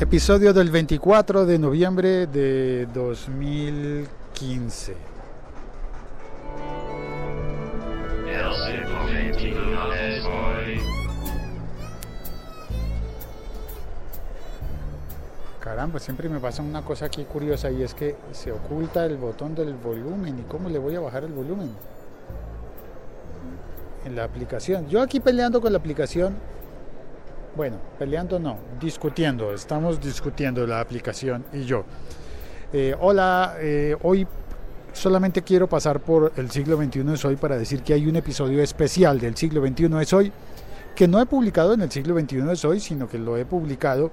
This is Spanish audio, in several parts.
Episodio del 24 de noviembre de 2015. Caramba, siempre me pasa una cosa aquí curiosa y es que se oculta el botón del volumen. ¿Y cómo le voy a bajar el volumen? En la aplicación. Yo aquí peleando con la aplicación. Bueno, peleando no, discutiendo. Estamos discutiendo la aplicación y yo. Eh, hola, eh, hoy solamente quiero pasar por el siglo XXI es hoy para decir que hay un episodio especial del siglo XXI es hoy que no he publicado en el siglo XXI es hoy, sino que lo he publicado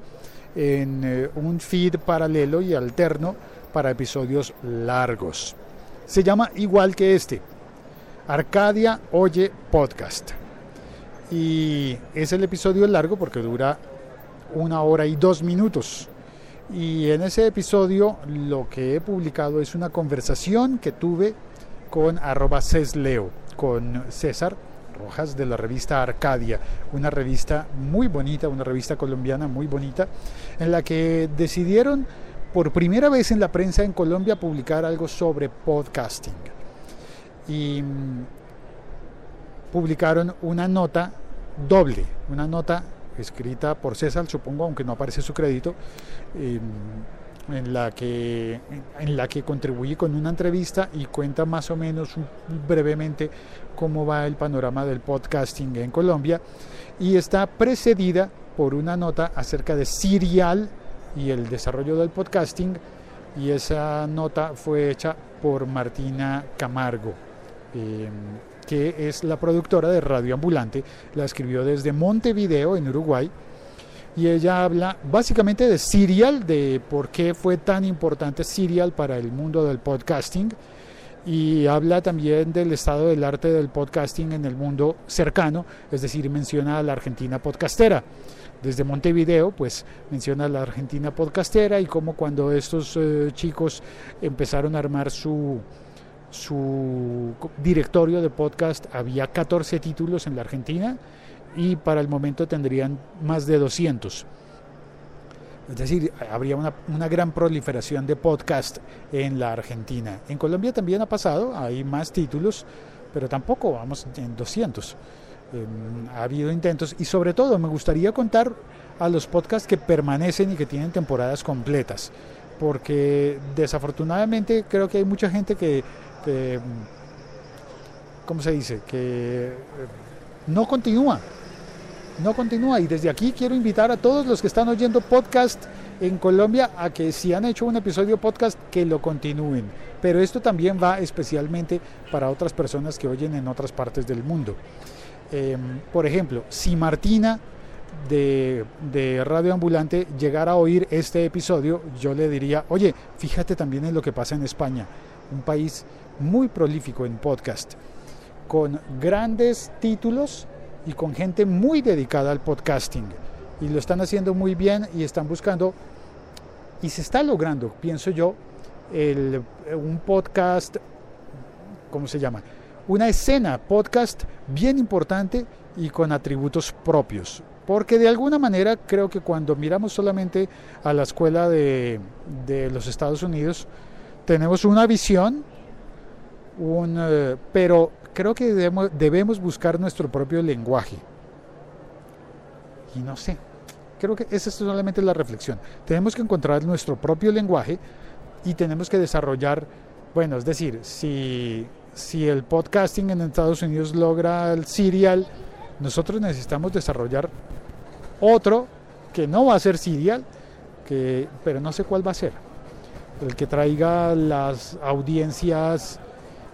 en eh, un feed paralelo y alterno para episodios largos. Se llama igual que este, Arcadia Oye Podcast. Y es el episodio largo porque dura una hora y dos minutos. Y en ese episodio lo que he publicado es una conversación que tuve con arroba cesleo, con César Rojas de la revista Arcadia, una revista muy bonita, una revista colombiana muy bonita, en la que decidieron por primera vez en la prensa en Colombia publicar algo sobre podcasting. Y publicaron una nota doble, una nota escrita por César, supongo, aunque no aparece su crédito, eh, en la que en la que contribuí con una entrevista y cuenta más o menos brevemente cómo va el panorama del podcasting en Colombia. Y está precedida por una nota acerca de Serial y el desarrollo del podcasting. Y esa nota fue hecha por Martina Camargo eh, que es la productora de Radio Ambulante la escribió desde Montevideo en Uruguay y ella habla básicamente de Serial, de por qué fue tan importante Serial para el mundo del podcasting y habla también del estado del arte del podcasting en el mundo cercano, es decir, menciona a la Argentina podcastera. Desde Montevideo, pues menciona a la Argentina podcastera y cómo cuando estos eh, chicos empezaron a armar su, su directorio de podcast había 14 títulos en la Argentina y para el momento tendrían más de 200. Es decir, habría una, gran proliferación de podcast en la Argentina. En Colombia también ha pasado, hay más títulos, pero tampoco vamos en 200. Eh, ha habido intentos y sobre todo me gustaría contar a los podcasts que permanecen y que tienen temporadas completas, porque desafortunadamente creo que hay mucha gente que, que ¿cómo se dice? Que no continúa no continúa. Y desde aquí quiero invitar a todos los que están oyendo podcast en Colombia a que si han hecho un episodio podcast, que lo continúen. Pero esto también va especialmente para otras personas que oyen en otras partes del mundo. Eh, por ejemplo, si Martina de, de, Radio Ambulante llegara a oír este episodio, yo le diría, oye, fíjate también en lo que pasa en España, un país muy prolífico en podcast, con grandes títulos y con gente muy dedicada al podcasting. Y lo están haciendo muy bien y están buscando, y se está logrando, pienso yo, el, un podcast, ¿cómo se llama? Una escena podcast bien importante y con atributos propios. Porque de alguna manera creo que cuando miramos solamente a la escuela de, de los Estados Unidos, tenemos una visión un, eh, pero creo que debemos, debemos buscar nuestro propio lenguaje. Y no sé, creo que esa es solamente la reflexión. Tenemos que encontrar nuestro propio lenguaje y tenemos que desarrollar, bueno, es decir, si, si el podcasting en Estados Unidos logra el serial, nosotros necesitamos desarrollar otro que no va a ser serial, que, pero no sé cuál va a ser. El que traiga las audiencias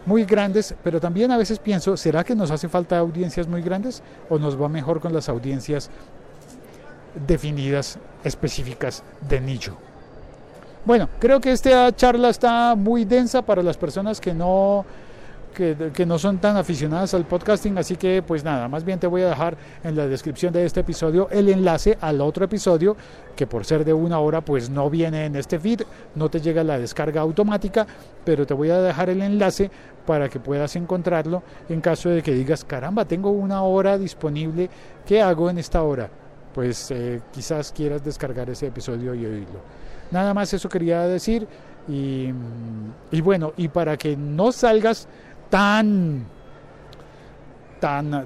muy grandes, pero también a veces pienso, ¿será que nos hace falta audiencias muy grandes o nos va mejor con las audiencias definidas, específicas de nicho? Bueno, creo que esta charla está muy densa para las personas que no que, no son tan aficionadas al podcasting, así que pues nada, más bien te voy a dejar en la descripción de este episodio el enlace al otro episodio que por ser de una hora pues no viene en este feed, no te llega la descarga automática, pero te voy a dejar el enlace para que puedas encontrarlo en caso de que digas, caramba, tengo una hora disponible, ¿qué hago en esta hora? Pues eh, quizás quieras descargar ese episodio y oírlo. Nada más eso quería decir y, y bueno, y para que no salgas tan, tan,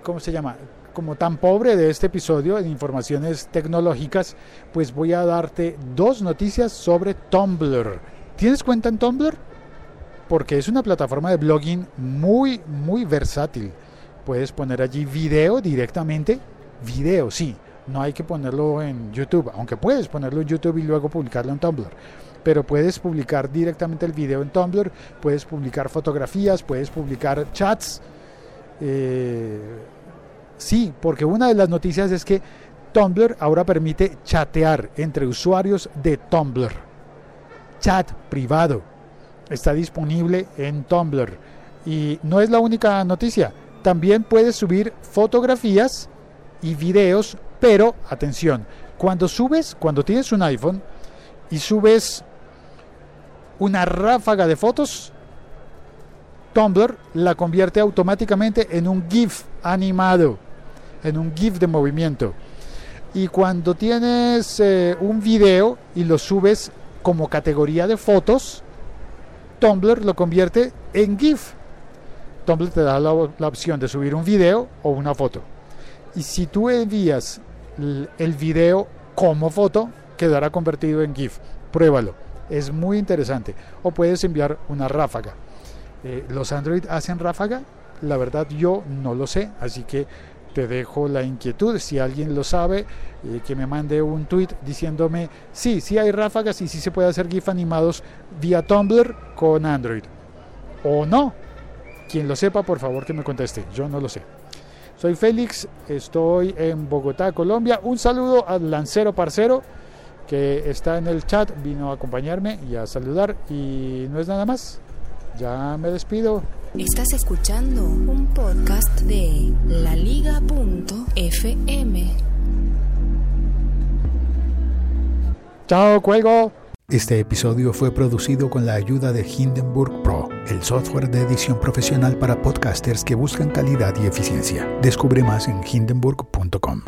¿cómo se llama? Como tan pobre de este episodio en informaciones tecnológicas, pues voy a darte dos noticias sobre Tumblr. ¿Tienes cuenta en Tumblr? Porque es una plataforma de blogging muy, muy versátil. Puedes poner allí video directamente. Video, sí. No hay que ponerlo en YouTube, aunque puedes ponerlo en YouTube y luego publicarlo en Tumblr pero puedes publicar directamente el video en Tumblr, puedes publicar fotografías, puedes publicar chats. Eh, sí, porque una de las noticias es que Tumblr ahora permite chatear entre usuarios de Tumblr. Chat privado está disponible en Tumblr. Y no es la única noticia. También puedes subir fotografías y videos, pero atención, cuando subes, cuando tienes un iPhone y subes una ráfaga de fotos, Tumblr la convierte automáticamente en un GIF animado, en un GIF de movimiento. Y cuando tienes eh, un video y lo subes como categoría de fotos, Tumblr lo convierte en GIF. Tumblr te da la, opción de subir un video o una foto. Y si tú envías el video como foto, quedará convertido en GIF. Pruébalo es muy interesante. O puedes enviar una ráfaga. Eh, ¿Los Android hacen ráfaga? La verdad yo no lo sé, así que te dejo la inquietud. Si alguien lo sabe, eh, que me mande un tweet diciéndome, sí, sí hay ráfagas y sí se puede hacer GIF animados vía Tumblr con Android. O no. Quien lo sepa, por favor que me conteste. Yo no lo sé. Soy Félix, estoy en Bogotá, Colombia. Un saludo al Lancero Parcero que está en el chat, vino a acompañarme y a saludar y no es nada más. Ya me despido. Estás escuchando un podcast de laliga.fm. Chao, cuelgo. Este episodio fue producido con la ayuda de Hindenburg Pro, el software de edición profesional para podcasters que buscan calidad y eficiencia. Descubre más en hindenburg.com.